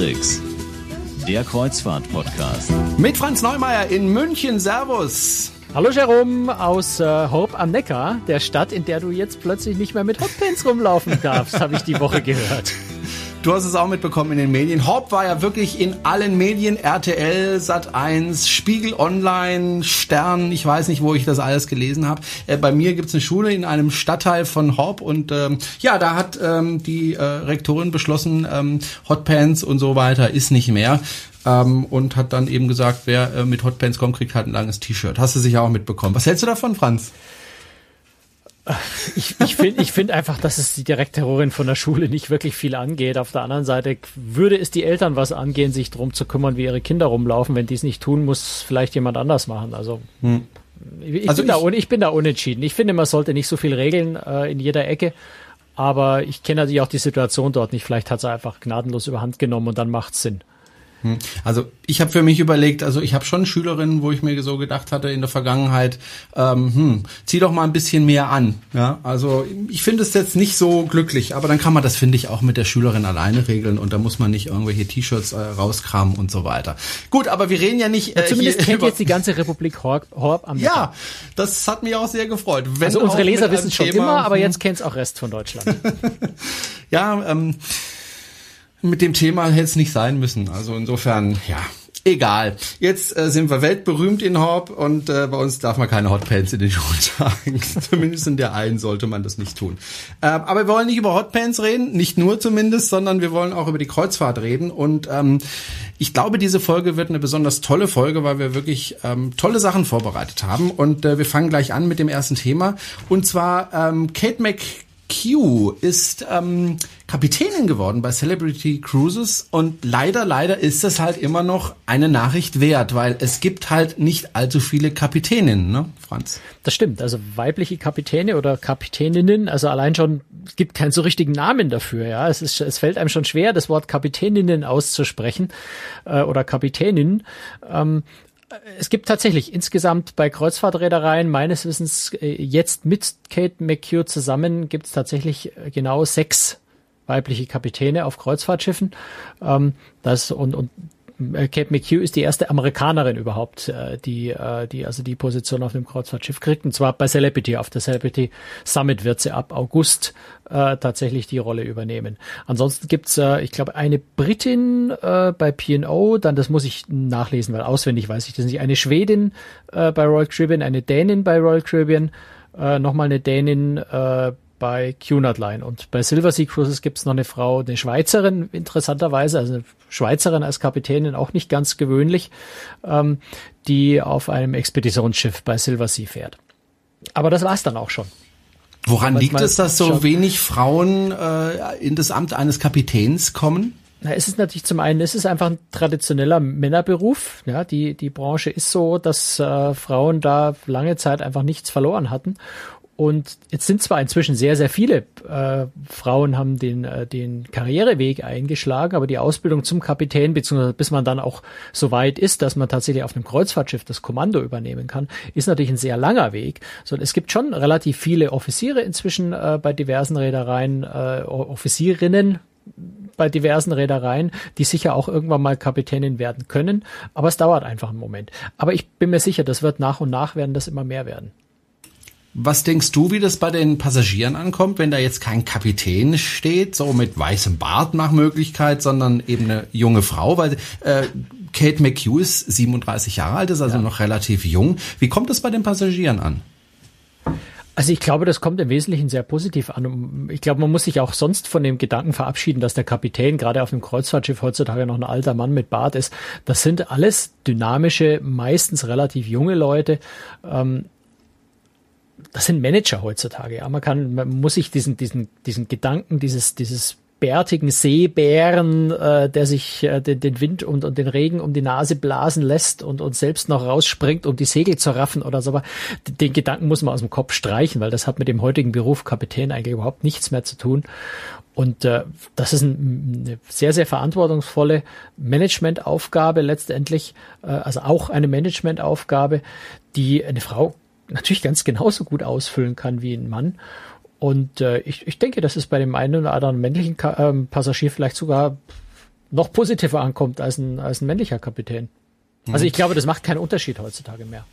Tricks. Der Kreuzfahrt-Podcast. Mit Franz Neumeier in München. Servus. Hallo Jerome aus äh, Horb am Neckar, der Stadt, in der du jetzt plötzlich nicht mehr mit Hotpants rumlaufen darfst, habe ich die Woche gehört. Du hast es auch mitbekommen in den Medien. Haupt war ja wirklich in allen Medien, RTL, Sat1, Spiegel Online, Stern, ich weiß nicht, wo ich das alles gelesen habe. Äh, bei mir gibt's eine Schule in einem Stadtteil von Horb und ähm, ja, da hat ähm, die äh, Rektorin beschlossen, ähm, Hotpants und so weiter ist nicht mehr. Ähm, und hat dann eben gesagt, wer äh, mit Hotpants kommt, kriegt halt ein langes T-Shirt. Hast du sicher auch mitbekommen. Was hältst du davon, Franz? Ich, ich finde ich find einfach, dass es die Direktorin von der Schule nicht wirklich viel angeht. Auf der anderen Seite würde es die Eltern was angehen, sich darum zu kümmern, wie ihre Kinder rumlaufen. Wenn die es nicht tun, muss vielleicht jemand anders machen. Also, hm. ich, also bin ich, da, ich bin da unentschieden. Ich finde, man sollte nicht so viel regeln äh, in jeder Ecke. Aber ich kenne natürlich auch die Situation dort nicht. Vielleicht hat sie einfach gnadenlos überhand genommen und dann macht es Sinn. Hm. Also ich habe für mich überlegt, also ich habe schon Schülerinnen, wo ich mir so gedacht hatte in der Vergangenheit, ähm, hm, zieh doch mal ein bisschen mehr an. Ja, also ich finde es jetzt nicht so glücklich, aber dann kann man das finde ich auch mit der Schülerin alleine regeln und da muss man nicht irgendwelche T-Shirts äh, rauskramen und so weiter. Gut, aber wir reden ja nicht. Äh, ja, zumindest kennt jetzt die ganze Republik Horb, Horb am Mittag. Ja, das hat mich auch sehr gefreut. Wenn also unsere Leser wissen schon Thema, immer, aber hm. jetzt kennt's auch Rest von Deutschland. ja. Ähm, mit dem Thema hätte es nicht sein müssen. Also insofern, ja, egal. Jetzt äh, sind wir weltberühmt in Horb und äh, bei uns darf man keine Hotpants in den Schuhen tragen. zumindest in der einen sollte man das nicht tun. Äh, aber wir wollen nicht über Hotpants reden, nicht nur zumindest, sondern wir wollen auch über die Kreuzfahrt reden. Und ähm, ich glaube, diese Folge wird eine besonders tolle Folge, weil wir wirklich ähm, tolle Sachen vorbereitet haben. Und äh, wir fangen gleich an mit dem ersten Thema. Und zwar ähm, Kate Mc Q ist ähm, Kapitänin geworden bei Celebrity Cruises und leider, leider ist das halt immer noch eine Nachricht wert, weil es gibt halt nicht allzu viele Kapitäninnen, ne, Franz? Das stimmt, also weibliche Kapitäne oder Kapitäninnen, also allein schon, es gibt keinen so richtigen Namen dafür, ja, es ist, es fällt einem schon schwer, das Wort Kapitäninnen auszusprechen äh, oder Kapitänin. Ähm, es gibt tatsächlich insgesamt bei Kreuzfahrtreedereien meines Wissens äh, jetzt mit Kate McHugh zusammen gibt es tatsächlich äh, genau sechs weibliche Kapitäne auf Kreuzfahrtschiffen. Ähm, das und, und Kate McHugh ist die erste Amerikanerin überhaupt, äh, die, äh, die also die Position auf einem Kreuzfahrtschiff kriegt. Und zwar bei Celebrity. Auf der Celebrity Summit wird sie ab August äh, tatsächlich die Rolle übernehmen. Ansonsten gibt's, äh, ich glaube, eine Britin äh, bei P&O, dann das muss ich nachlesen, weil auswendig weiß ich das nicht. Eine Schwedin äh, bei Royal Caribbean, eine Dänin bei Royal Caribbean, äh, nochmal eine Dänin äh, bei Cunard Line. Und bei Silver Sea Cruises gibt's noch eine Frau, eine Schweizerin, interessanterweise, also Schweizerin als Kapitänin, auch nicht ganz gewöhnlich, ähm, die auf einem Expeditionsschiff bei Silver Sea fährt. Aber das war's dann auch schon. Woran liegt es, dass so schon. wenig Frauen äh, in das Amt eines Kapitäns kommen? Na, es ist natürlich zum einen, es ist einfach ein traditioneller Männerberuf. Ja, die, die Branche ist so, dass äh, Frauen da lange Zeit einfach nichts verloren hatten. Und jetzt sind zwar inzwischen sehr, sehr viele äh, Frauen haben den, äh, den Karriereweg eingeschlagen, aber die Ausbildung zum Kapitän, beziehungsweise bis man dann auch so weit ist, dass man tatsächlich auf einem Kreuzfahrtschiff das Kommando übernehmen kann, ist natürlich ein sehr langer Weg. So, es gibt schon relativ viele Offiziere inzwischen äh, bei diversen Reedereien, äh, Offizierinnen, bei diversen Reedereien, die sicher auch irgendwann mal Kapitänin werden können. Aber es dauert einfach einen Moment. Aber ich bin mir sicher, das wird nach und nach werden das immer mehr werden. Was denkst du, wie das bei den Passagieren ankommt, wenn da jetzt kein Kapitän steht, so mit weißem Bart nach Möglichkeit, sondern eben eine junge Frau? Weil äh, Kate McHugh ist 37 Jahre alt, ist also ja. noch relativ jung. Wie kommt das bei den Passagieren an? Also ich glaube, das kommt im Wesentlichen sehr positiv an. Ich glaube, man muss sich auch sonst von dem Gedanken verabschieden, dass der Kapitän gerade auf einem Kreuzfahrtschiff heutzutage noch ein alter Mann mit Bart ist. Das sind alles dynamische, meistens relativ junge Leute. Ähm, das sind Manager heutzutage. Ja, man kann, man muss sich diesen, diesen, diesen Gedanken, dieses, dieses bärtigen Seebären, äh, der sich äh, den, den Wind und, und den Regen um die Nase blasen lässt und, und selbst noch rausspringt, um die Segel zu raffen oder so. Aber den Gedanken muss man aus dem Kopf streichen, weil das hat mit dem heutigen Beruf Kapitän eigentlich überhaupt nichts mehr zu tun. Und äh, das ist ein, eine sehr, sehr verantwortungsvolle Managementaufgabe letztendlich, äh, also auch eine Managementaufgabe, die eine Frau natürlich ganz genauso gut ausfüllen kann wie ein Mann. Und äh, ich, ich denke, das ist bei dem einen oder anderen männlichen Ka ähm, Passagier vielleicht sogar noch positiver ankommt als ein, als ein männlicher Kapitän. Also ich glaube, das macht keinen Unterschied heutzutage mehr.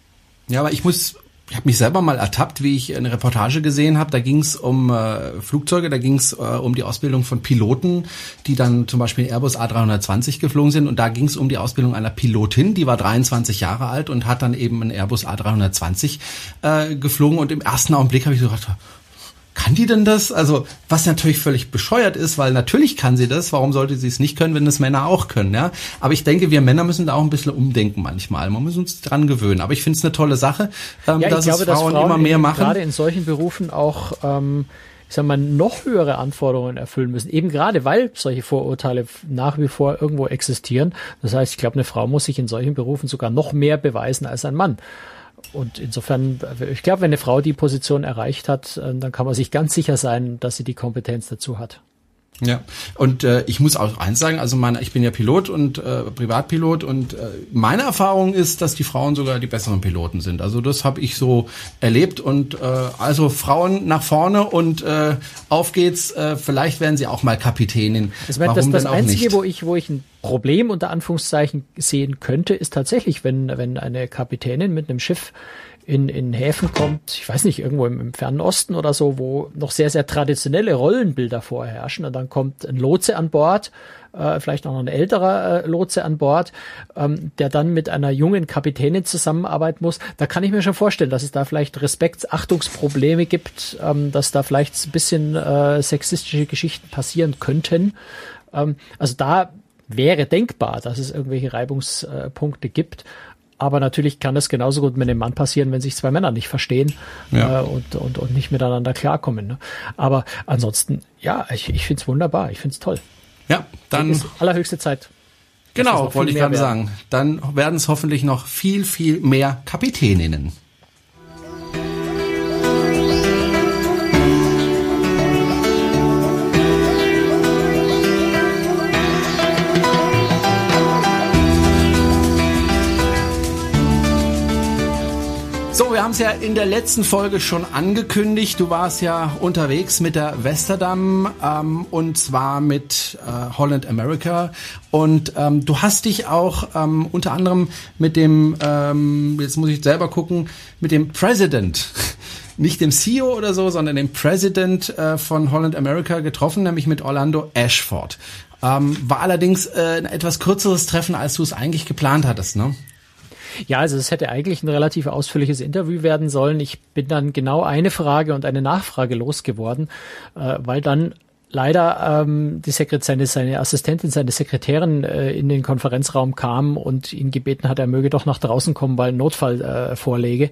Ja, aber ich muss ich habe mich selber mal ertappt, wie ich eine Reportage gesehen habe. Da ging es um äh, Flugzeuge, da ging es äh, um die Ausbildung von Piloten, die dann zum Beispiel Airbus A320 geflogen sind. Und da ging es um die Ausbildung einer Pilotin, die war 23 Jahre alt und hat dann eben einen Airbus A320 äh, geflogen. Und im ersten Augenblick habe ich so gedacht, kann die denn das? Also, was natürlich völlig bescheuert ist, weil natürlich kann sie das. Warum sollte sie es nicht können, wenn das Männer auch können? Ja, aber ich denke, wir Männer müssen da auch ein bisschen umdenken manchmal. Man muss uns dran gewöhnen. Aber ich finde es eine tolle Sache, ähm, ja, dass glaube, es Frauen, dass Frauen immer mehr machen. Gerade in solchen Berufen auch ähm, ich sag mal, noch höhere Anforderungen erfüllen müssen. Eben gerade, weil solche Vorurteile nach wie vor irgendwo existieren. Das heißt, ich glaube, eine Frau muss sich in solchen Berufen sogar noch mehr beweisen als ein Mann. Und insofern, ich glaube, wenn eine Frau die Position erreicht hat, äh, dann kann man sich ganz sicher sein, dass sie die Kompetenz dazu hat. Ja, und äh, ich muss auch eins sagen, also meine, ich bin ja Pilot und äh, Privatpilot und äh, meine Erfahrung ist, dass die Frauen sogar die besseren Piloten sind. Also das habe ich so erlebt und äh, also Frauen nach vorne und äh, auf geht's. Äh, vielleicht werden sie auch mal Kapitänin. Das, Warum das, das Einzige, nicht? wo ich wo ich ein Problem unter Anführungszeichen sehen könnte, ist tatsächlich, wenn wenn eine Kapitänin mit einem Schiff in, in Häfen kommt, ich weiß nicht, irgendwo im, im Fernen Osten oder so, wo noch sehr, sehr traditionelle Rollenbilder vorherrschen. Und dann kommt ein Lotse an Bord, äh, vielleicht auch noch ein älterer äh, Lotse an Bord, ähm, der dann mit einer jungen Kapitänin zusammenarbeiten muss. Da kann ich mir schon vorstellen, dass es da vielleicht Respekts-, Achtungsprobleme gibt, ähm, dass da vielleicht ein bisschen äh, sexistische Geschichten passieren könnten. Ähm, also da wäre denkbar, dass es irgendwelche Reibungspunkte gibt. Aber natürlich kann es genauso gut mit einem Mann passieren, wenn sich zwei Männer nicht verstehen ja. äh, und, und, und nicht miteinander klarkommen. Ne? Aber ansonsten, ja, ich, ich finde es wunderbar, ich finde es toll. Ja, dann. Ist allerhöchste Zeit. Genau, wollte ich gerade sagen. Dann werden es hoffentlich noch viel, viel mehr Kapitäninnen. So, wir haben es ja in der letzten Folge schon angekündigt. Du warst ja unterwegs mit der Westerdam ähm, und zwar mit äh, Holland America. Und ähm, du hast dich auch ähm, unter anderem mit dem, ähm, jetzt muss ich selber gucken, mit dem President nicht dem CEO oder so, sondern dem President äh, von Holland America getroffen, nämlich mit Orlando Ashford. Ähm, war allerdings äh, ein etwas kürzeres Treffen, als du es eigentlich geplant hattest, ne? Ja, also es hätte eigentlich ein relativ ausführliches Interview werden sollen. Ich bin dann genau eine Frage und eine Nachfrage losgeworden, äh, weil dann leider ähm, die Sekret seine, seine Assistentin, seine Sekretärin äh, in den Konferenzraum kam und ihn gebeten hat, er möge doch nach draußen kommen, weil ein Notfall äh, vorlege.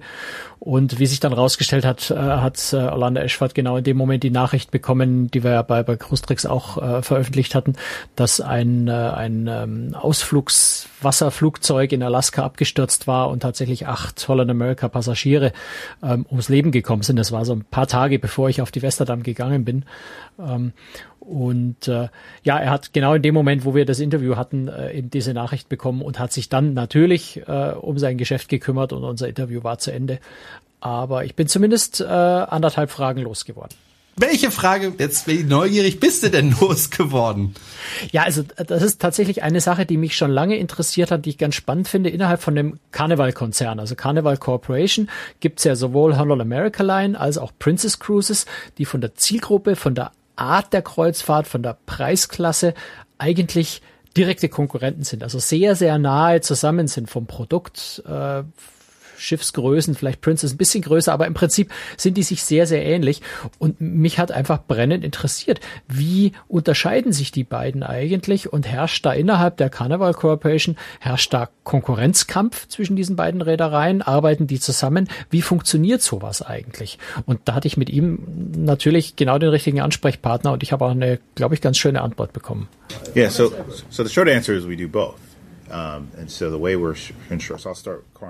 Und wie sich dann rausgestellt hat, äh, hat äh, Orlando Eschwart genau in dem Moment die Nachricht bekommen, die wir ja bei, bei Crustrix auch äh, veröffentlicht hatten, dass ein, äh, ein ähm, Ausflugswasserflugzeug in Alaska abgestürzt war und tatsächlich acht Holland America Passagiere ähm, ums Leben gekommen sind. Das war so ein paar Tage, bevor ich auf die Westerdam gegangen bin. Ähm, und äh, ja, er hat genau in dem Moment, wo wir das Interview hatten, äh, eben diese Nachricht bekommen und hat sich dann natürlich äh, um sein Geschäft gekümmert und unser Interview war zu Ende. Aber ich bin zumindest äh, anderthalb Fragen losgeworden. Welche Frage, jetzt bin ich neugierig, bist du denn losgeworden? Ja, also das ist tatsächlich eine Sache, die mich schon lange interessiert hat, die ich ganz spannend finde. Innerhalb von dem Carnival-Konzern, also Carnival Corporation, gibt's ja sowohl Holland America Line als auch Princess Cruises, die von der Zielgruppe, von der Art der Kreuzfahrt, von der Preisklasse eigentlich direkte Konkurrenten sind, also sehr, sehr nahe zusammen sind vom Produkt, äh, Schiffsgrößen, vielleicht Princess ein bisschen größer, aber im Prinzip sind die sich sehr, sehr ähnlich. Und mich hat einfach brennend interessiert, wie unterscheiden sich die beiden eigentlich und herrscht da innerhalb der Carnival Corporation, herrscht da Konkurrenzkampf zwischen diesen beiden Reedereien? Arbeiten die zusammen? Wie funktioniert sowas eigentlich? Und da hatte ich mit ihm natürlich genau den richtigen Ansprechpartner und ich habe auch eine, glaube ich, ganz schöne Antwort bekommen. Yeah, so so the short answer is we do both.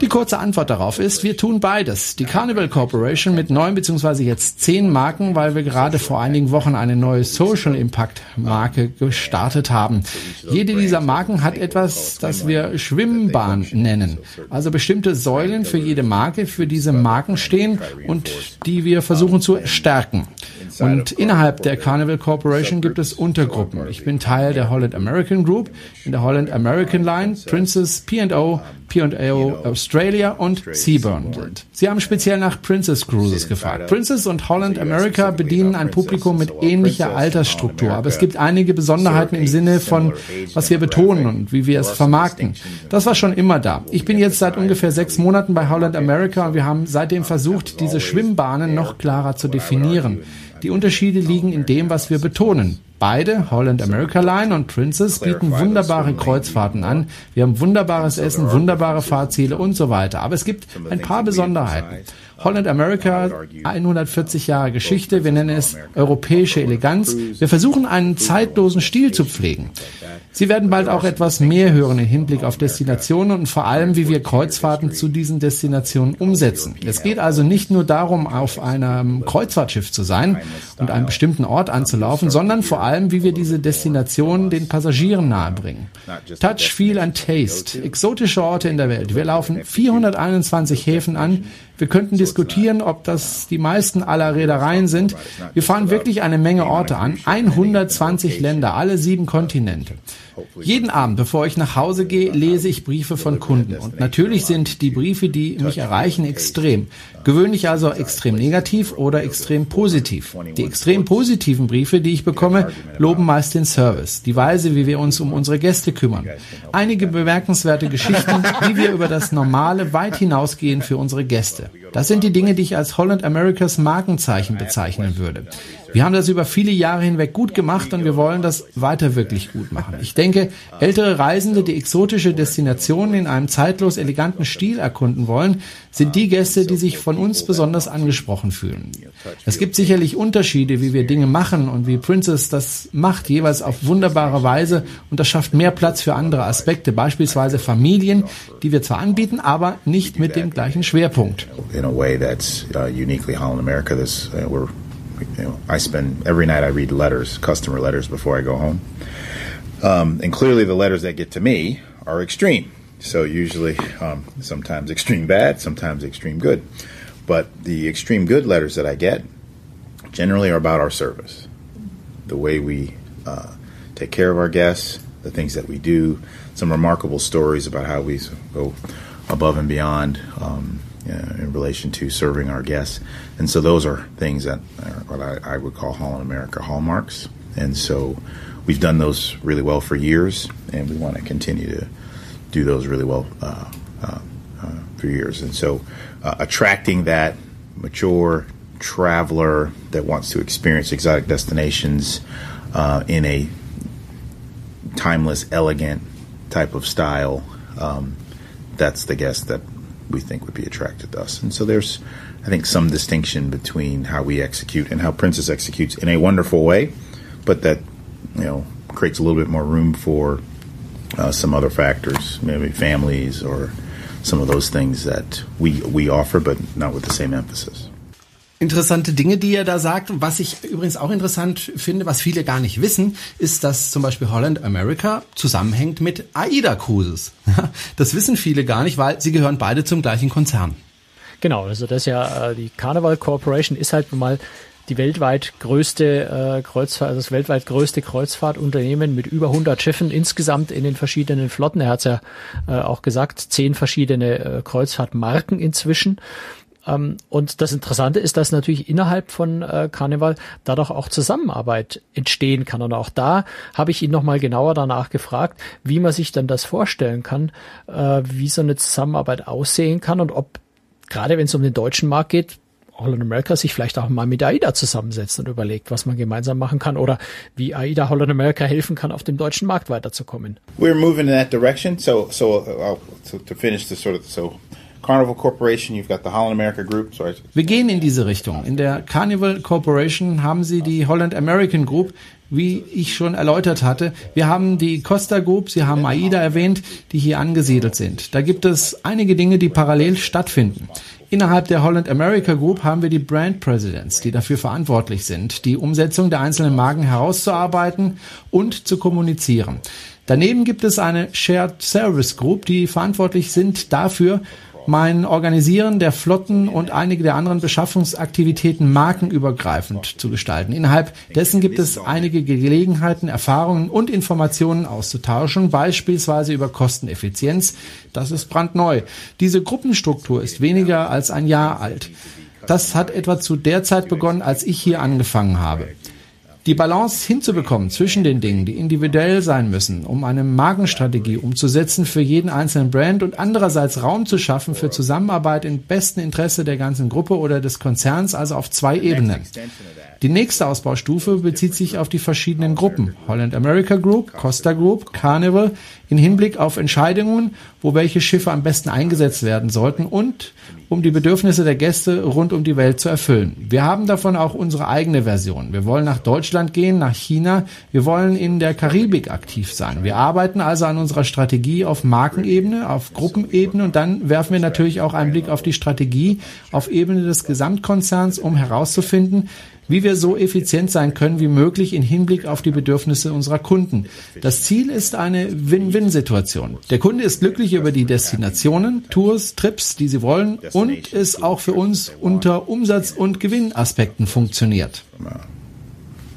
Die kurze Antwort darauf ist, wir tun beides. Die Carnival Corporation mit neun beziehungsweise jetzt zehn Marken, weil wir gerade vor einigen Wochen eine neue Social Impact Marke gestartet haben. Jede dieser Marken hat etwas, das wir Schwimmbahn nennen. Also bestimmte Säulen für jede Marke, für diese Marken stehen und die wir versuchen zu stärken. Und innerhalb der Carnival Corporation gibt es Untergruppen. Ich bin Teil der Holland American Group, in der Holland American Line, Princess P&O, P&O Australia und Seaburn sind. Sie haben speziell nach Princess Cruises gefragt. Princess und Holland America bedienen ein Publikum mit ähnlicher Altersstruktur, aber es gibt einige Besonderheiten im Sinne von, was wir betonen und wie wir es vermarkten. Das war schon immer da. Ich bin jetzt seit ungefähr sechs Monaten bei Holland America und wir haben seitdem versucht, diese Schwimmbahnen noch klarer zu definieren. Die Unterschiede liegen in dem, was wir betonen. Beide, Holland America Line und Princess, bieten wunderbare Kreuzfahrten an. Wir haben wunderbares Essen, wunderbare Fahrziele und so weiter. Aber es gibt ein paar Besonderheiten. Holland America, 140 Jahre Geschichte. Wir nennen es europäische Eleganz. Wir versuchen einen zeitlosen Stil zu pflegen. Sie werden bald auch etwas mehr hören im Hinblick auf Destinationen und vor allem, wie wir Kreuzfahrten zu diesen Destinationen umsetzen. Es geht also nicht nur darum, auf einem Kreuzfahrtschiff zu sein und einen bestimmten Ort anzulaufen, sondern vor allem, wie wir diese Destinationen den Passagieren nahebringen. Touch, Feel and Taste. Exotische Orte in der Welt. Wir laufen 421 Häfen an. Wir könnten diskutieren, ob das die meisten aller Reedereien sind. Wir fahren wirklich eine Menge Orte an. 120 Länder, alle sieben Kontinente. Jeden Abend, bevor ich nach Hause gehe, lese ich Briefe von Kunden. Und natürlich sind die Briefe, die mich erreichen, extrem. Gewöhnlich also extrem negativ oder extrem positiv. Die extrem positiven Briefe, die ich bekomme, loben meist den Service, die Weise, wie wir uns um unsere Gäste kümmern. Einige bemerkenswerte Geschichten, wie wir über das Normale weit hinausgehen für unsere Gäste. Das sind die Dinge, die ich als Holland Americas Markenzeichen bezeichnen würde. Wir haben das über viele Jahre hinweg gut gemacht und wir wollen das weiter wirklich gut machen. Ich denke, ältere Reisende, die exotische Destinationen in einem zeitlos eleganten Stil erkunden wollen, sind die Gäste, die sich von uns besonders angesprochen fühlen. Es gibt sicherlich Unterschiede, wie wir Dinge machen und wie Princess das macht, jeweils auf wunderbare Weise und das schafft mehr Platz für andere Aspekte, beispielsweise Familien, die wir zwar anbieten, aber nicht mit dem gleichen Schwerpunkt. In a way that's uh, uniquely Holland America. This, uh, we're you know, I spend every night I read letters, customer letters, before I go home. Um, and clearly, the letters that get to me are extreme. So usually, um, sometimes extreme bad, sometimes extreme good. But the extreme good letters that I get generally are about our service, the way we uh, take care of our guests, the things that we do, some remarkable stories about how we go above and beyond um, in relation to serving our guests. And so those are things that are what I, I would call Holland America hallmarks. And so we've done those really well for years, and we want to continue to do those really well uh, uh, uh, for years. And so uh, attracting that mature traveler that wants to experience exotic destinations uh, in a timeless, elegant type of style, um, that's the guest that we think would be attracted to us. And so there's, I think, some distinction between how we execute and how Princess executes in a wonderful way, but that, you know, creates a little bit more room for uh, some other factors, maybe families or some of those things that we, we offer, but not with the same emphasis. Interessante Dinge, die er da sagt. Was ich übrigens auch interessant finde, was viele gar nicht wissen, ist, dass zum Beispiel Holland America zusammenhängt mit AIDA Cruises. Das wissen viele gar nicht, weil sie gehören beide zum gleichen Konzern. Genau, also das ist ja, äh, die Carnival Corporation ist halt mal die weltweit größte äh, Kreuzfahrt, also das weltweit größte Kreuzfahrtunternehmen mit über 100 Schiffen insgesamt in den verschiedenen Flotten. Er hat ja äh, auch gesagt, zehn verschiedene äh, Kreuzfahrtmarken inzwischen. Ähm, und das Interessante ist, dass natürlich innerhalb von äh, Karneval dadurch auch Zusammenarbeit entstehen kann. Und auch da habe ich ihn nochmal genauer danach gefragt, wie man sich dann das vorstellen kann, äh, wie so eine Zusammenarbeit aussehen kann und ob gerade wenn es um den deutschen Markt geht, Holland America sich vielleicht auch mal mit AIDA zusammensetzt und überlegt, was man gemeinsam machen kann oder wie AIDA Holland America helfen kann, auf dem deutschen Markt weiterzukommen. We're moving in that direction. So, so, uh, to, to finish the sort of so Carnival Corporation, you've got the Holland America Group. Sorry. Wir gehen in diese Richtung. In der Carnival Corporation haben Sie die Holland American Group, wie ich schon erläutert hatte. Wir haben die Costa Group, Sie haben AIDA erwähnt, die hier angesiedelt sind. Da gibt es einige Dinge, die parallel stattfinden. Innerhalb der Holland America Group haben wir die Brand Presidents, die dafür verantwortlich sind, die Umsetzung der einzelnen Marken herauszuarbeiten und zu kommunizieren. Daneben gibt es eine Shared Service Group, die verantwortlich sind dafür, mein Organisieren der Flotten und einige der anderen Beschaffungsaktivitäten markenübergreifend zu gestalten. Innerhalb dessen gibt es einige Gelegenheiten, Erfahrungen und Informationen auszutauschen, beispielsweise über Kosteneffizienz. Das ist brandneu. Diese Gruppenstruktur ist weniger als ein Jahr alt. Das hat etwa zu der Zeit begonnen, als ich hier angefangen habe. Die Balance hinzubekommen zwischen den Dingen, die individuell sein müssen, um eine Markenstrategie umzusetzen für jeden einzelnen Brand und andererseits Raum zu schaffen für Zusammenarbeit im besten Interesse der ganzen Gruppe oder des Konzerns, also auf zwei Ebenen. Die nächste Ausbaustufe bezieht sich auf die verschiedenen Gruppen. Holland America Group, Costa Group, Carnival in Hinblick auf Entscheidungen, wo welche Schiffe am besten eingesetzt werden sollten und um die Bedürfnisse der Gäste rund um die Welt zu erfüllen. Wir haben davon auch unsere eigene Version. Wir wollen nach Deutschland gehen, nach China. Wir wollen in der Karibik aktiv sein. Wir arbeiten also an unserer Strategie auf Markenebene, auf Gruppenebene und dann werfen wir natürlich auch einen Blick auf die Strategie auf Ebene des Gesamtkonzerns, um herauszufinden, wie wir so effizient sein können wie möglich in Hinblick auf die Bedürfnisse unserer Kunden. Das Ziel ist eine Win-Win-Situation. Der Kunde ist glücklich über die Destinationen, Tours, Trips, die sie wollen und es auch für uns unter Umsatz- und Gewinnaspekten funktioniert.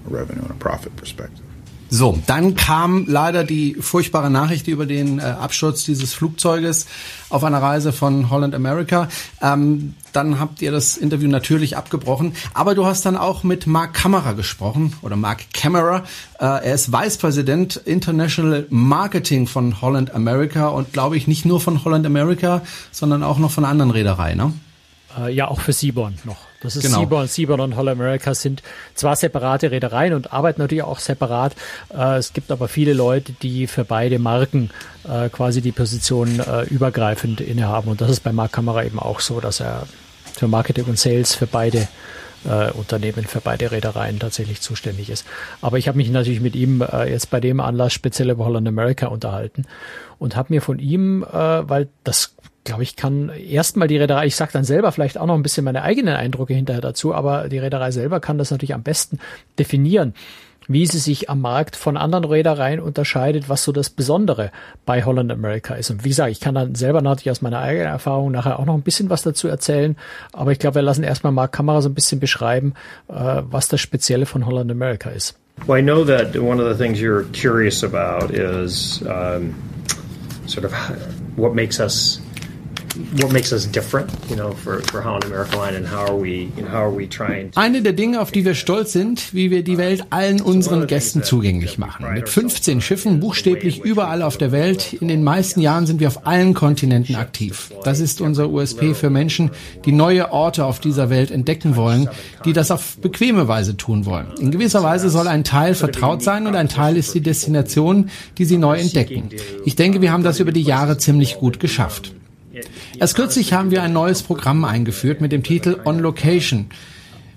revenue and a profit perspective. So, dann kam leider die furchtbare Nachricht über den äh, Absturz dieses Flugzeuges auf einer Reise von Holland America. Ähm, dann habt ihr das Interview natürlich abgebrochen, aber du hast dann auch mit Mark Kammerer gesprochen oder Mark Kammerer. Äh, er ist Vice President International Marketing von Holland America und glaube ich nicht nur von Holland America, sondern auch noch von anderen Reedereien. Ne? Äh, ja, auch für Seaborn noch. Das ist genau. Seaborn. Seaborn und Holland America sind zwar separate Reedereien und arbeiten natürlich auch separat. Äh, es gibt aber viele Leute, die für beide Marken äh, quasi die Position äh, übergreifend innehaben. Und das ist bei Mark Kamera eben auch so, dass er für Marketing und Sales für beide äh, Unternehmen für beide Reedereien tatsächlich zuständig ist. Aber ich habe mich natürlich mit ihm äh, jetzt bei dem Anlass speziell über Holland America unterhalten und habe mir von ihm, äh, weil das glaube ich, kann erstmal die Reederei, ich sage dann selber vielleicht auch noch ein bisschen meine eigenen Eindrücke hinterher dazu, aber die Reederei selber kann das natürlich am besten definieren, wie sie sich am Markt von anderen Reedereien unterscheidet, was so das Besondere bei Holland America ist. Und wie gesagt, ich kann dann selber natürlich aus meiner eigenen Erfahrung nachher auch noch ein bisschen was dazu erzählen, aber ich glaube, wir lassen erstmal Mark Kamera so ein bisschen beschreiben, äh, was das Spezielle von Holland America ist. Well, I know that one of the things you're curious about is um, sort of what makes us eine der Dinge, auf die wir stolz sind, wie wir die Welt allen unseren Gästen zugänglich machen. Mit 15 Schiffen buchstäblich überall auf der Welt. In den meisten Jahren sind wir auf allen Kontinenten aktiv. Das ist unser USP für Menschen, die neue Orte auf dieser Welt entdecken wollen, die das auf bequeme Weise tun wollen. In gewisser Weise soll ein Teil vertraut sein und ein Teil ist die Destination, die sie neu entdecken. Ich denke, wir haben das über die Jahre ziemlich gut geschafft. Erst kürzlich haben wir ein neues Programm eingeführt mit dem Titel On Location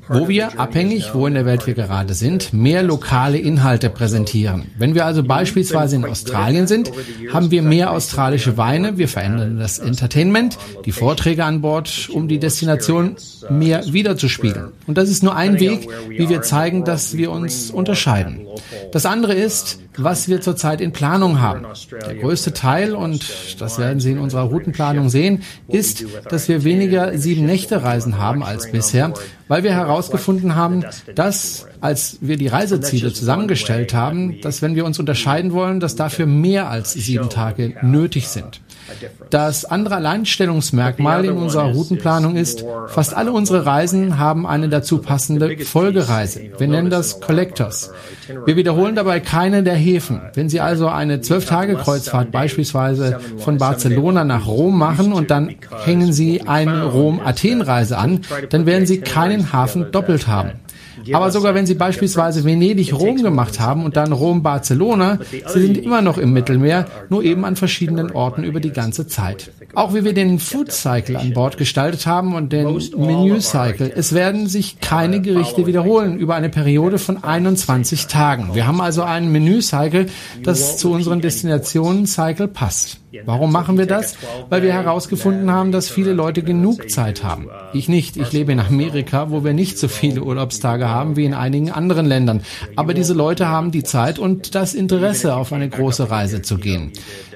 wo wir, abhängig, wo in der Welt wir gerade sind, mehr lokale Inhalte präsentieren. Wenn wir also beispielsweise in Australien sind, haben wir mehr australische Weine, wir verändern das Entertainment, die Vorträge an Bord, um die Destination mehr wiederzuspiegeln. Und das ist nur ein Weg, wie wir zeigen, dass wir uns unterscheiden. Das andere ist, was wir zurzeit in Planung haben. Der größte Teil, und das werden Sie in unserer Routenplanung sehen, ist, dass wir weniger sieben Nächte Reisen haben als bisher, weil wir herausgefunden haben, dass, als wir die Reiseziele zusammengestellt haben, dass wenn wir uns unterscheiden wollen, dass dafür mehr als sieben Tage nötig sind. Das andere Alleinstellungsmerkmal in unserer Routenplanung ist, fast alle unsere Reisen haben eine dazu passende Folgereise. Wir nennen das Collectors. Wir wiederholen dabei keine der Häfen. Wenn Sie also eine Zwölf-Tage-Kreuzfahrt beispielsweise von Barcelona nach Rom machen und dann hängen Sie eine Rom-Athen-Reise an, dann werden Sie keinen Hafen doppelt haben. Aber sogar wenn Sie beispielsweise Venedig-Rom gemacht haben und dann Rom-Barcelona, Sie sind immer noch im Mittelmeer, nur eben an verschiedenen Orten über die ganze Zeit. Auch wie wir den Food Cycle an Bord gestaltet haben und den Menü Cycle. Es werden sich keine Gerichte wiederholen über eine Periode von 21 Tagen. Wir haben also einen Menü Cycle, das zu unseren Destinationen Cycle passt. Warum machen wir das? Weil wir herausgefunden haben, dass viele Leute genug Zeit haben. Ich nicht. Ich lebe in Amerika, wo wir nicht so viele Urlaubstage haben wie in einigen anderen Ländern. Aber diese Leute haben die Zeit und das Interesse, auf eine große Reise zu gehen.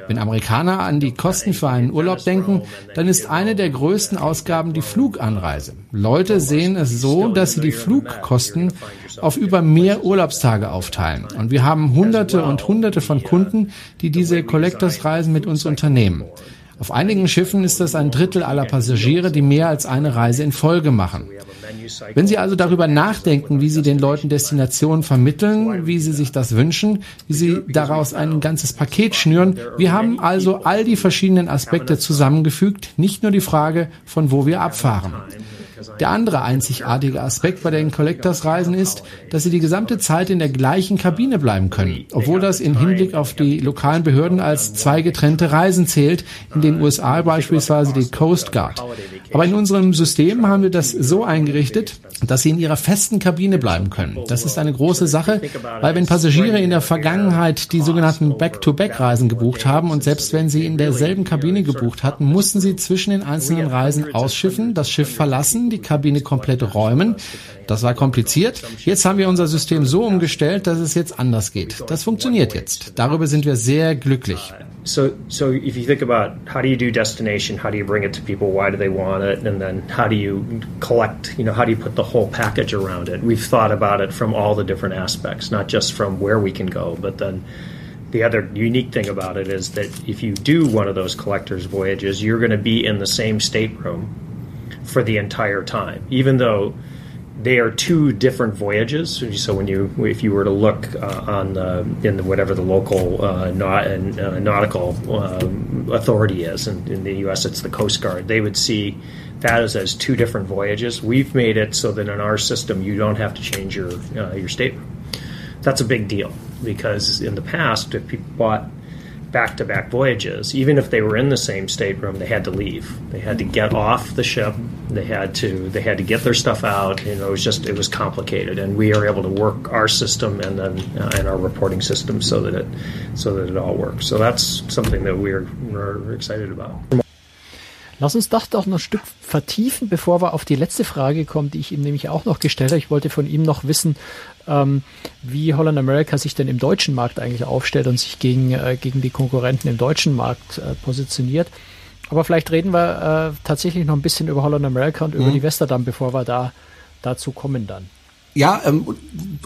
Wenn Amerikaner an die Kosten für einen Urlaub denken, dann ist eine der größten Ausgaben die Fluganreise. Leute sehen es so, dass sie die Flugkosten auf über mehr Urlaubstage aufteilen. Und wir haben Hunderte und Hunderte von Kunden, die diese Collectors-Reisen mit uns unternehmen. Auf einigen Schiffen ist das ein Drittel aller Passagiere, die mehr als eine Reise in Folge machen. Wenn Sie also darüber nachdenken, wie Sie den Leuten Destinationen vermitteln, wie Sie sich das wünschen, wie Sie daraus ein ganzes Paket schnüren, wir haben also all die verschiedenen Aspekte zusammengefügt, nicht nur die Frage, von wo wir abfahren. Der andere einzigartige Aspekt bei den Collectors-Reisen ist, dass sie die gesamte Zeit in der gleichen Kabine bleiben können, obwohl das in Hinblick auf die lokalen Behörden als zwei getrennte Reisen zählt, in den USA beispielsweise die Coast Guard. Aber in unserem System haben wir das so eingerichtet, dass sie in ihrer festen Kabine bleiben können. Das ist eine große Sache, weil wenn Passagiere in der Vergangenheit die sogenannten Back-to-Back-Reisen gebucht haben und selbst wenn sie in derselben Kabine gebucht hatten, mussten sie zwischen den einzelnen Reisen ausschiffen, das Schiff verlassen, die Kabine komplett räumen. Das war kompliziert. Jetzt haben wir unser System so umgestellt, dass es jetzt anders geht. Das funktioniert jetzt. Darüber sind wir sehr glücklich. So, so if you think about how do you do destination, how do you bring it to people, why do they want it, and then how do you collect, you know, how do you put the whole package around it? We've thought about it from all the different aspects, not just from where we can go, but then the other unique thing about it is that if you do one of those collector's voyages, you're going to be in the same stateroom for the entire time, even though they are two different voyages. So when you, if you were to look uh, on the, in the, whatever the local uh, naut, uh, nautical um, authority is, in, in, the U.S. it's the Coast Guard, they would see that as, as two different voyages. We've made it so that in our system you don't have to change your uh, your stateroom. That's a big deal because in the past, if people bought back to back voyages, even if they were in the same stateroom, they had to leave. They had to get off the ship. They had to they had to get their stuff out. You know, it was just it was complicated, and we are able to work our system and then uh, and our reporting system so that it so that it all works. So that's something that we're we're excited about. Lass uns das doch noch ein Stück vertiefen, bevor wir auf die letzte Frage kommen, die ich ihm nämlich auch noch gestellt habe. Ich wollte von ihm noch wissen, ähm, wie Holland America sich denn im deutschen Markt eigentlich aufstellt und sich gegen, äh, gegen die Konkurrenten im deutschen Markt äh, positioniert. Aber vielleicht reden wir äh, tatsächlich noch ein bisschen über Holland America und mhm. über die Westerdam, bevor wir da dazu kommen dann. Ja, ähm,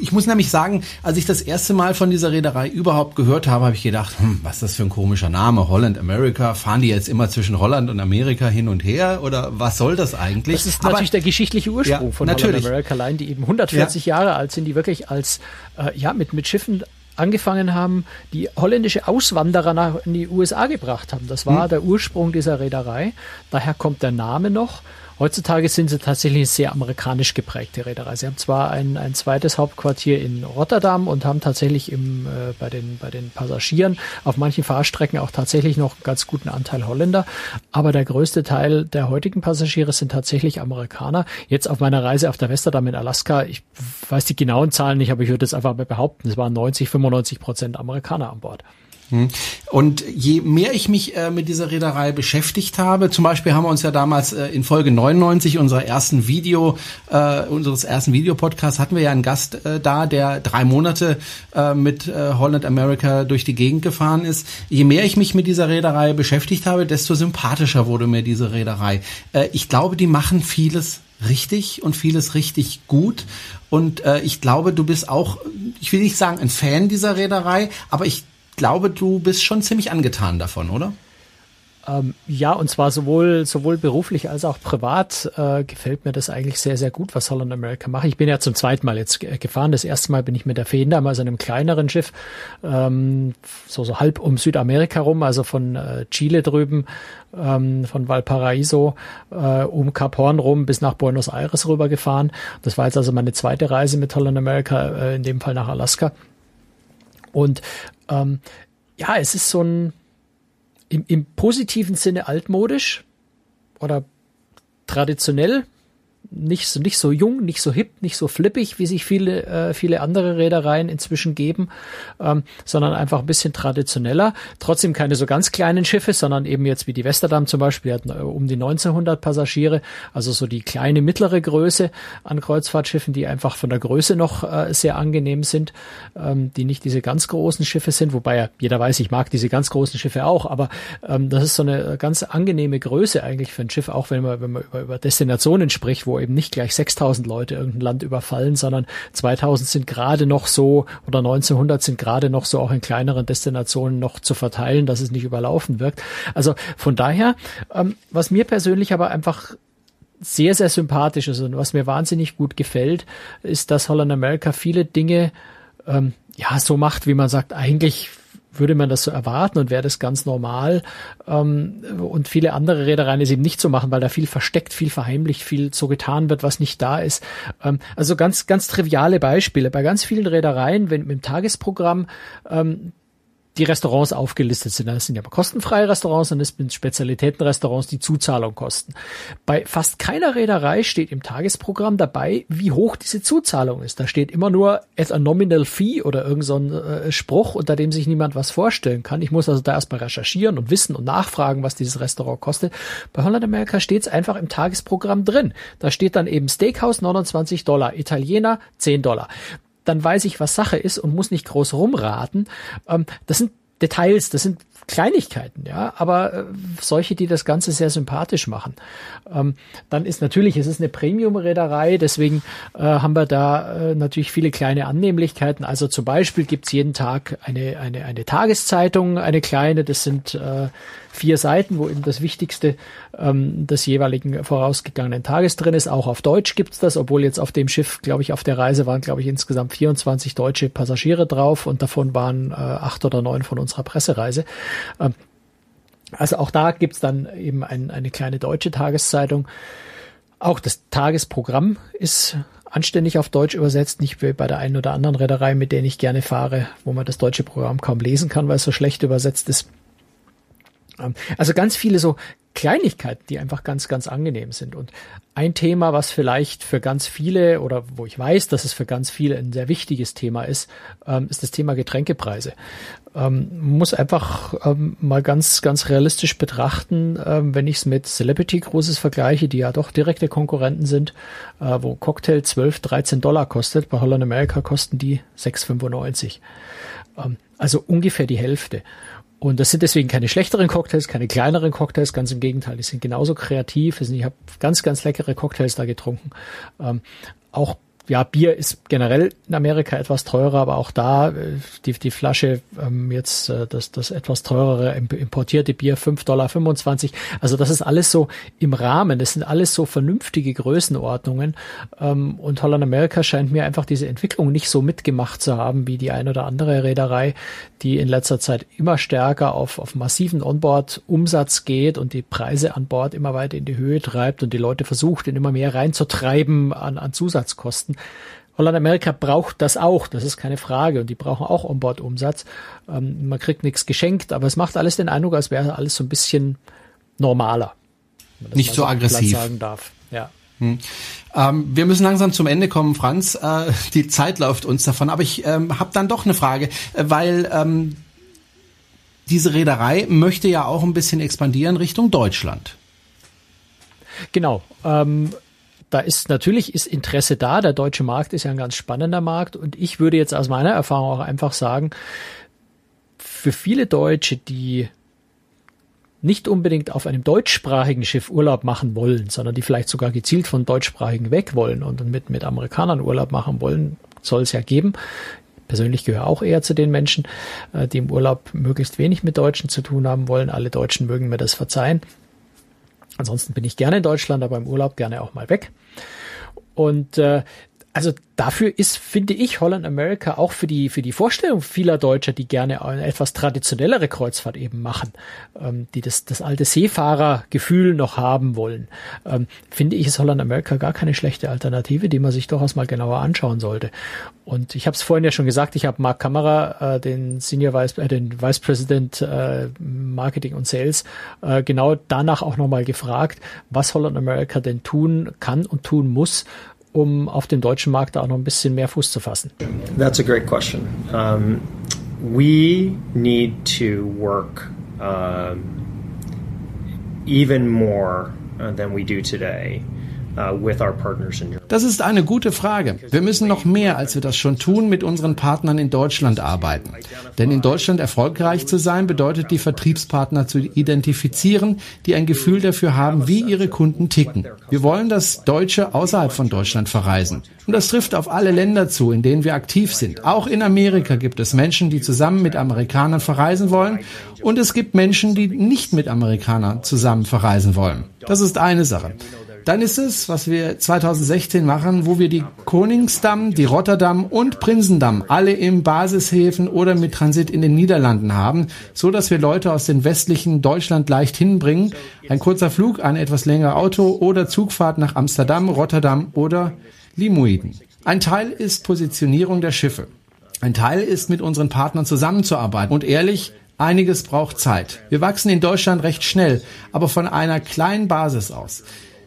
ich muss nämlich sagen, als ich das erste Mal von dieser Reederei überhaupt gehört habe, habe ich gedacht, hm, was ist das für ein komischer Name? Holland America? Fahren die jetzt immer zwischen Holland und Amerika hin und her? Oder was soll das eigentlich? Das ist natürlich der geschichtliche Ursprung ja, von natürlich. Holland America Line, die eben 140 ja. Jahre alt sind, die wirklich als, äh, ja, mit, mit Schiffen angefangen haben, die holländische Auswanderer nach in die USA gebracht haben. Das war hm. der Ursprung dieser Reederei. Daher kommt der Name noch. Heutzutage sind sie tatsächlich sehr amerikanisch geprägte Reederei. Sie haben zwar ein, ein zweites Hauptquartier in Rotterdam und haben tatsächlich im, äh, bei, den, bei den Passagieren auf manchen Fahrstrecken auch tatsächlich noch einen ganz guten Anteil Holländer. Aber der größte Teil der heutigen Passagiere sind tatsächlich Amerikaner. Jetzt auf meiner Reise auf der Westerdam in Alaska, ich weiß die genauen Zahlen nicht, aber ich würde jetzt einfach behaupten, es waren 90, 95 Prozent Amerikaner an Bord. Hm. Und je mehr ich mich äh, mit dieser Reederei beschäftigt habe, zum Beispiel haben wir uns ja damals äh, in Folge 99 unserer ersten Video, äh, unseres ersten Videopodcasts hatten wir ja einen Gast äh, da, der drei Monate äh, mit äh, Holland America durch die Gegend gefahren ist. Je mehr ich mich mit dieser Reederei beschäftigt habe, desto sympathischer wurde mir diese Reederei. Ich glaube, die machen vieles richtig und vieles richtig gut. Und äh, ich glaube, du bist auch, ich will nicht sagen ein Fan dieser Reederei, aber ich glaube, du bist schon ziemlich angetan davon, oder? Ähm, ja, und zwar sowohl, sowohl beruflich als auch privat äh, gefällt mir das eigentlich sehr, sehr gut, was Holland America macht. Ich bin ja zum zweiten Mal jetzt gefahren. Das erste Mal bin ich mit der Feen also einem kleineren Schiff, ähm, so, so halb um Südamerika rum, also von äh, Chile drüben, ähm, von Valparaiso äh, um Cap Horn rum bis nach Buenos Aires rüber gefahren. Das war jetzt also meine zweite Reise mit Holland America, äh, in dem Fall nach Alaska. Und ähm, ja, es ist so ein im, im positiven Sinne altmodisch oder traditionell, nicht so, nicht so jung, nicht so hip, nicht so flippig, wie sich viele, äh, viele andere Reedereien inzwischen geben, ähm, sondern einfach ein bisschen traditioneller. Trotzdem keine so ganz kleinen Schiffe, sondern eben jetzt wie die Westerdam zum Beispiel, hatten äh, um die 1900 Passagiere, also so die kleine, mittlere Größe an Kreuzfahrtschiffen, die einfach von der Größe noch äh, sehr angenehm sind, ähm, die nicht diese ganz großen Schiffe sind, wobei ja jeder weiß, ich mag diese ganz großen Schiffe auch, aber ähm, das ist so eine ganz angenehme Größe eigentlich für ein Schiff, auch wenn man, wenn man über, über Destinationen spricht, wo eben nicht gleich 6000 Leute irgendein Land überfallen, sondern 2000 sind gerade noch so oder 1900 sind gerade noch so auch in kleineren Destinationen noch zu verteilen, dass es nicht überlaufen wirkt. Also von daher, ähm, was mir persönlich aber einfach sehr, sehr sympathisch ist und was mir wahnsinnig gut gefällt, ist, dass Holland America viele Dinge ähm, ja so macht, wie man sagt, eigentlich würde man das so erwarten und wäre das ganz normal. Ähm, und viele andere Reedereien es eben nicht so machen, weil da viel versteckt, viel verheimlicht, viel so getan wird, was nicht da ist. Ähm, also ganz, ganz triviale Beispiele. Bei ganz vielen Reedereien, wenn im Tagesprogramm ähm, die Restaurants aufgelistet sind. Das sind ja kostenfreie Restaurants und es sind Spezialitätenrestaurants, die Zuzahlung kosten. Bei fast keiner Reederei steht im Tagesprogramm dabei, wie hoch diese Zuzahlung ist. Da steht immer nur as a nominal fee oder irgend so äh, Spruch, unter dem sich niemand was vorstellen kann. Ich muss also da erstmal recherchieren und wissen und nachfragen, was dieses Restaurant kostet. Bei Holland America steht es einfach im Tagesprogramm drin. Da steht dann eben Steakhouse 29 Dollar, Italiener 10 Dollar dann weiß ich, was Sache ist und muss nicht groß rumraten. Ähm, das sind Details, das sind Kleinigkeiten, ja, aber äh, solche, die das Ganze sehr sympathisch machen. Ähm, dann ist natürlich, es ist eine Premium-Reederei, deswegen äh, haben wir da äh, natürlich viele kleine Annehmlichkeiten. Also zum Beispiel gibt's jeden Tag eine, eine, eine Tageszeitung, eine kleine, das sind äh, vier Seiten, wo eben das Wichtigste ähm, des jeweiligen vorausgegangenen Tages drin ist. Auch auf Deutsch gibt's das, obwohl jetzt auf dem Schiff, glaube ich, auf der Reise waren, glaube ich, insgesamt 24 deutsche Passagiere drauf und davon waren äh, acht oder neun von unserer Pressereise. Ähm, also auch da gibt's dann eben ein, eine kleine deutsche Tageszeitung. Auch das Tagesprogramm ist anständig auf Deutsch übersetzt, nicht wie bei der einen oder anderen Reederei, mit der ich gerne fahre, wo man das deutsche Programm kaum lesen kann, weil es so schlecht übersetzt ist. Ähm, also ganz viele so Kleinigkeiten, die einfach ganz, ganz angenehm sind. Und ein Thema, was vielleicht für ganz viele oder wo ich weiß, dass es für ganz viele ein sehr wichtiges Thema ist, ähm, ist das Thema Getränkepreise. Ähm, muss einfach mal ganz, ganz realistisch betrachten, wenn ich es mit Celebrity Cruises vergleiche, die ja doch direkte Konkurrenten sind, äh, wo Cocktail 12, 13 Dollar kostet. Bei Holland America kosten die 6,95. also ungefähr die Hälfte. Und das sind deswegen keine schlechteren Cocktails, keine kleineren Cocktails, ganz im Gegenteil, die sind genauso kreativ. Ich habe ganz, ganz leckere Cocktails da getrunken. Ähm, auch ja, Bier ist generell in Amerika etwas teurer, aber auch da äh, die, die Flasche ähm, jetzt äh, das, das etwas teurere importierte Bier 5,25 Dollar. Also das ist alles so im Rahmen. Das sind alles so vernünftige Größenordnungen. Ähm, und Holland America scheint mir einfach diese Entwicklung nicht so mitgemacht zu haben wie die ein oder andere Reederei, die in letzter Zeit immer stärker auf, auf massiven Onboard-Umsatz geht und die Preise an Bord immer weiter in die Höhe treibt und die Leute versucht, in immer mehr reinzutreiben an, an Zusatzkosten. Holland Amerika braucht das auch, das ist keine Frage. Und die brauchen auch Onboard-Umsatz. Ähm, man kriegt nichts geschenkt, aber es macht alles den Eindruck, als wäre alles so ein bisschen normaler. Nicht so aggressiv. Sagen darf. Ja. Hm. Ähm, wir müssen langsam zum Ende kommen, Franz. Äh, die Zeit läuft uns davon. Aber ich ähm, habe dann doch eine Frage, äh, weil ähm, diese Reederei möchte ja auch ein bisschen expandieren Richtung Deutschland. Genau. Ähm, da ist natürlich ist Interesse da. Der deutsche Markt ist ja ein ganz spannender Markt und ich würde jetzt aus meiner Erfahrung auch einfach sagen, für viele Deutsche, die nicht unbedingt auf einem deutschsprachigen Schiff Urlaub machen wollen, sondern die vielleicht sogar gezielt von deutschsprachigen weg wollen und mit, mit Amerikanern Urlaub machen wollen, soll es ja geben. Persönlich gehöre auch eher zu den Menschen, äh, die im Urlaub möglichst wenig mit Deutschen zu tun haben wollen. Alle Deutschen mögen mir das verzeihen. Ansonsten bin ich gerne in Deutschland, aber im Urlaub gerne auch mal weg. Und äh, also dafür ist, finde ich, Holland America auch für die, für die Vorstellung vieler Deutscher, die gerne eine etwas traditionellere Kreuzfahrt eben machen, ähm, die das, das alte Seefahrergefühl noch haben wollen, ähm, finde ich, ist Holland America gar keine schlechte Alternative, die man sich durchaus mal genauer anschauen sollte. Und ich habe es vorhin ja schon gesagt, ich habe Mark Kammerer, äh, den Senior Vice, äh, den Vice President äh, Marketing und Sales, äh, genau danach auch nochmal gefragt, was Holland America denn tun kann und tun muss, um auf dem deutschen Markt da auch noch ein bisschen mehr Fuß zu fassen? That's a great question. Um, we need to work um, even more uh, than we do today das ist eine gute Frage. Wir müssen noch mehr, als wir das schon tun, mit unseren Partnern in Deutschland arbeiten. Denn in Deutschland erfolgreich zu sein, bedeutet die Vertriebspartner zu identifizieren, die ein Gefühl dafür haben, wie ihre Kunden ticken. Wir wollen, dass Deutsche außerhalb von Deutschland verreisen. Und das trifft auf alle Länder zu, in denen wir aktiv sind. Auch in Amerika gibt es Menschen, die zusammen mit Amerikanern verreisen wollen. Und es gibt Menschen, die nicht mit Amerikanern zusammen verreisen wollen. Das ist eine Sache. Dann ist es, was wir 2016 machen, wo wir die Koningsdamm, die Rotterdam und Prinsendamm alle im Basishäfen oder mit Transit in den Niederlanden haben, so dass wir Leute aus den westlichen Deutschland leicht hinbringen. Ein kurzer Flug, ein etwas längerer Auto oder Zugfahrt nach Amsterdam, Rotterdam oder Limuiden. Ein Teil ist Positionierung der Schiffe. Ein Teil ist mit unseren Partnern zusammenzuarbeiten. Und ehrlich, einiges braucht Zeit. Wir wachsen in Deutschland recht schnell, aber von einer kleinen Basis aus.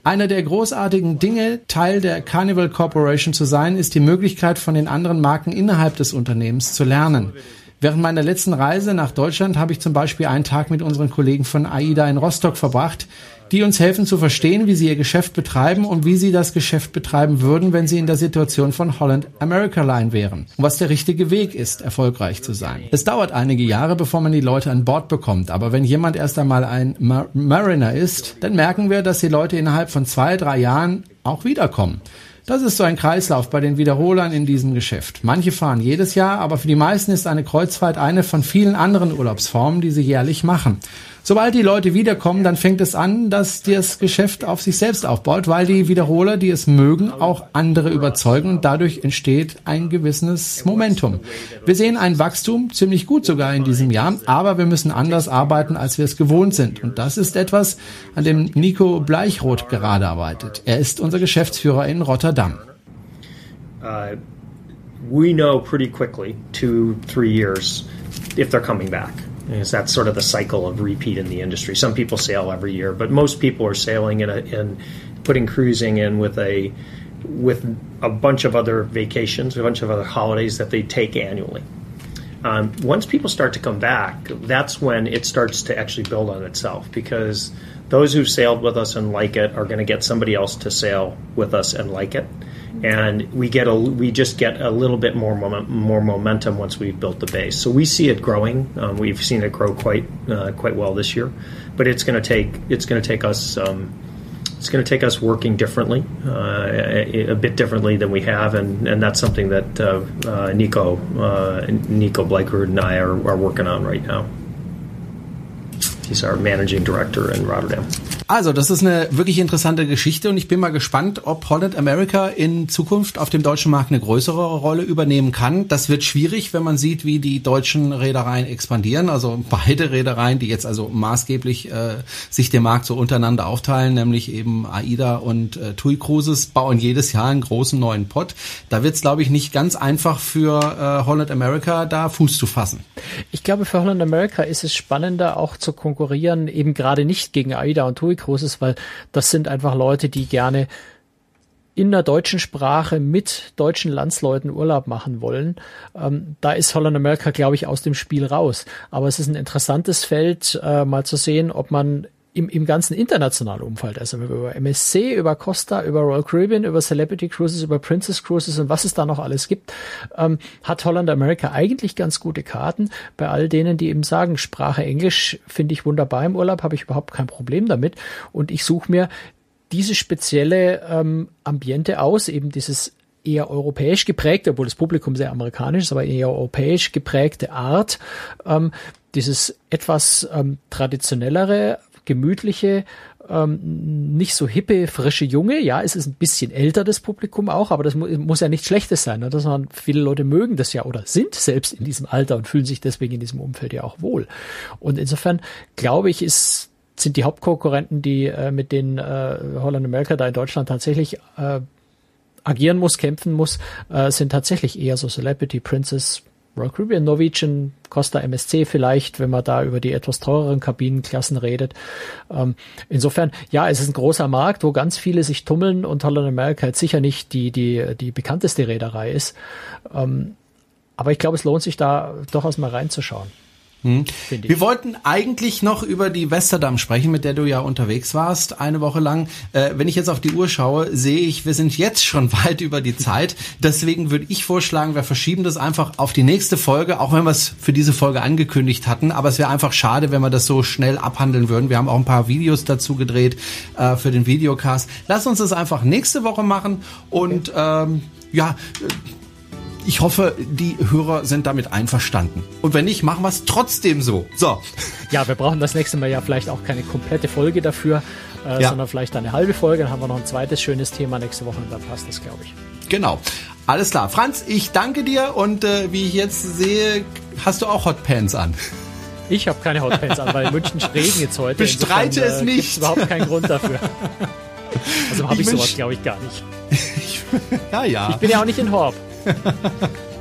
Einer der großartigen Dinge, Teil der Carnival Corporation zu sein, ist die Möglichkeit, von den anderen Marken innerhalb des Unternehmens zu lernen. Während meiner letzten Reise nach Deutschland habe ich zum Beispiel einen Tag mit unseren Kollegen von AIDA in Rostock verbracht, die uns helfen zu verstehen, wie sie ihr Geschäft betreiben und wie sie das Geschäft betreiben würden, wenn sie in der Situation von Holland America Line wären. Und was der richtige Weg ist, erfolgreich zu sein. Es dauert einige Jahre, bevor man die Leute an Bord bekommt, aber wenn jemand erst einmal ein Mar Mariner ist, dann merken wir, dass die Leute innerhalb von zwei, drei Jahren auch wiederkommen. Das ist so ein Kreislauf bei den Wiederholern in diesem Geschäft. Manche fahren jedes Jahr, aber für die meisten ist eine Kreuzfahrt eine von vielen anderen Urlaubsformen, die sie jährlich machen. Sobald die Leute wiederkommen, dann fängt es an, dass das Geschäft auf sich selbst aufbaut, weil die Wiederholer, die es mögen, auch andere überzeugen und dadurch entsteht ein gewisses Momentum. Wir sehen ein Wachstum, ziemlich gut sogar in diesem Jahr, aber wir müssen anders arbeiten, als wir es gewohnt sind. Und das ist etwas, an dem Nico Bleichroth gerade arbeitet. Er ist unser Geschäftsführer in Rotterdam. Uh, we know pretty quickly, two, three years, if they're coming back. Is that's sort of the cycle of repeat in the industry. Some people sail every year, but most people are sailing in, a, in putting cruising in with a with a bunch of other vacations, a bunch of other holidays that they take annually. Um, once people start to come back, that's when it starts to actually build on itself because those who've sailed with us and like it are going to get somebody else to sail with us and like it and we get a we just get a little bit more moment, more momentum once we've built the base. So we see it growing. Um, we've seen it grow quite uh, quite well this year, but it's going to take it's going to take us. Um, it's going to take us working differently, uh, a, a, bit differently than we have, and, and that's something that uh, uh Nico uh, Nico Bleichert and I are, are working on right now. He's our managing director in Rotterdam. Also, das ist eine wirklich interessante Geschichte und ich bin mal gespannt, ob Holland America in Zukunft auf dem deutschen Markt eine größere Rolle übernehmen kann. Das wird schwierig, wenn man sieht, wie die deutschen Reedereien expandieren. Also beide Reedereien, die jetzt also maßgeblich äh, sich den Markt so untereinander aufteilen, nämlich eben AIDA und äh, TUI Cruises, bauen jedes Jahr einen großen neuen Pott. Da wird es, glaube ich, nicht ganz einfach für äh, Holland America da Fuß zu fassen. Ich glaube, für Holland America ist es spannender, auch zu konkurrieren, eben gerade nicht gegen AIDA und TUI Großes, weil das sind einfach Leute, die gerne in der deutschen Sprache mit deutschen Landsleuten Urlaub machen wollen. Ähm, da ist Holland America, glaube ich, aus dem Spiel raus. Aber es ist ein interessantes Feld, äh, mal zu sehen, ob man im, im ganzen internationalen Umfeld, also über MSC, über Costa, über Royal Caribbean, über Celebrity Cruises, über Princess Cruises und was es da noch alles gibt, ähm, hat Holland America eigentlich ganz gute Karten. Bei all denen, die eben sagen, Sprache Englisch finde ich wunderbar im Urlaub, habe ich überhaupt kein Problem damit. Und ich suche mir diese spezielle ähm, Ambiente aus, eben dieses eher europäisch geprägte, obwohl das Publikum sehr amerikanisch ist, aber eher europäisch geprägte Art, ähm, dieses etwas ähm, traditionellere, gemütliche, ähm, nicht so hippe, frische Junge. Ja, es ist ein bisschen älter, das Publikum auch, aber das mu muss ja nichts Schlechtes sein, oder? sondern viele Leute mögen das ja oder sind selbst in diesem Alter und fühlen sich deswegen in diesem Umfeld ja auch wohl. Und insofern glaube ich, ist sind die Hauptkonkurrenten, die äh, mit den äh, Holland America da in Deutschland tatsächlich äh, agieren muss, kämpfen muss, äh, sind tatsächlich eher so Celebrity Princess, Royal Caribbean, Norwegian, Costa MSC vielleicht, wenn man da über die etwas teureren Kabinenklassen redet. Ähm, insofern, ja, es ist ein großer Markt, wo ganz viele sich tummeln und Holland America jetzt sicher nicht die, die, die bekannteste Reederei ist. Ähm, aber ich glaube, es lohnt sich da durchaus mal reinzuschauen. Hm. Wir wollten eigentlich noch über die Westerdam sprechen, mit der du ja unterwegs warst, eine Woche lang. Äh, wenn ich jetzt auf die Uhr schaue, sehe ich, wir sind jetzt schon weit über die Zeit. Deswegen würde ich vorschlagen, wir verschieben das einfach auf die nächste Folge, auch wenn wir es für diese Folge angekündigt hatten. Aber es wäre einfach schade, wenn wir das so schnell abhandeln würden. Wir haben auch ein paar Videos dazu gedreht äh, für den Videocast. Lass uns das einfach nächste Woche machen und ähm, ja ich hoffe, die Hörer sind damit einverstanden. Und wenn nicht, machen wir es trotzdem so. So. Ja, wir brauchen das nächste Mal ja vielleicht auch keine komplette Folge dafür, äh, ja. sondern vielleicht eine halbe Folge. Dann haben wir noch ein zweites schönes Thema nächste Woche und dann passt das, glaube ich. Genau. Alles klar. Franz, ich danke dir und äh, wie ich jetzt sehe, hast du auch Hotpants an. Ich habe keine Hotpants an, weil in München regnet jetzt heute. Bestreite Insofern, es äh, nicht. überhaupt keinen Grund dafür. Also habe ich, ich sowas, glaube ich, gar nicht. ja, ja. Ich bin ja auch nicht in Horb. 哈哈哈哈。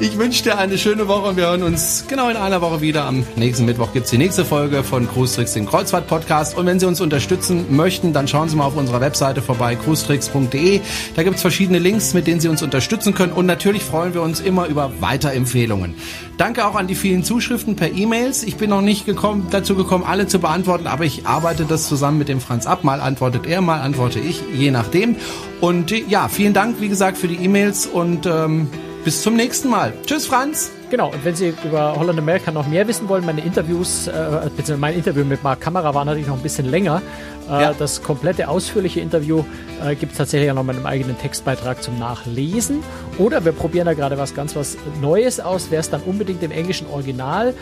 Ich wünsche dir eine schöne Woche und wir hören uns genau in einer Woche wieder. Am nächsten Mittwoch gibt es die nächste Folge von Cruise den Kreuzfahrt-Podcast. Und wenn Sie uns unterstützen möchten, dann schauen Sie mal auf unserer Webseite vorbei, cruestricks.de. Da gibt es verschiedene Links, mit denen Sie uns unterstützen können. Und natürlich freuen wir uns immer über Weiterempfehlungen. Danke auch an die vielen Zuschriften per E-Mails. Ich bin noch nicht gekommen, dazu gekommen, alle zu beantworten, aber ich arbeite das zusammen mit dem Franz ab. Mal antwortet er, mal antworte ich, je nachdem. Und ja, vielen Dank, wie gesagt, für die E-Mails und ähm, bis zum nächsten Mal. Tschüss, Franz. Genau, und wenn Sie über Holland America noch mehr wissen wollen, meine Interviews, äh, beziehungsweise mein Interview mit Mark Kamera war natürlich noch ein bisschen länger. Äh, ja. Das komplette ausführliche Interview äh, gibt es tatsächlich auch noch mit einem eigenen Textbeitrag zum Nachlesen. Oder wir probieren da gerade was ganz was Neues aus. Wer es dann unbedingt im englischen Original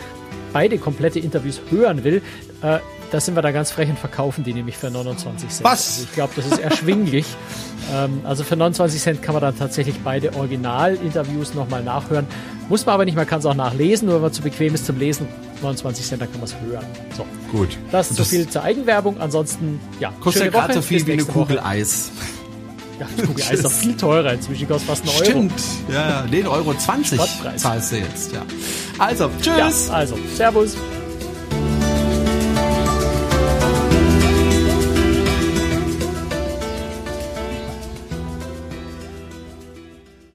beide komplette Interviews hören will, äh, da sind wir da ganz frech und verkaufen die nämlich für 29 Cent. Was? Also ich glaube, das ist erschwinglich. ähm, also für 29 Cent kann man dann tatsächlich beide Original-Interviews nochmal nachhören. Muss man aber nicht, man kann es auch nachlesen, nur wenn man zu bequem ist zum Lesen. 29 Cent, dann kann man es hören. So. Gut. Das ist so viel zur Eigenwerbung. Ansonsten, ja. Kostet ja gerade so viel wie eine Kugel Woche. Eis. Ja, die Kugel Eis ist doch viel teurer. Inzwischen kostet fast einen Euro. Stimmt. Ja, ja. Den Euro 20 zahlst du jetzt, ja. Also, tschüss. Ja, also, Servus.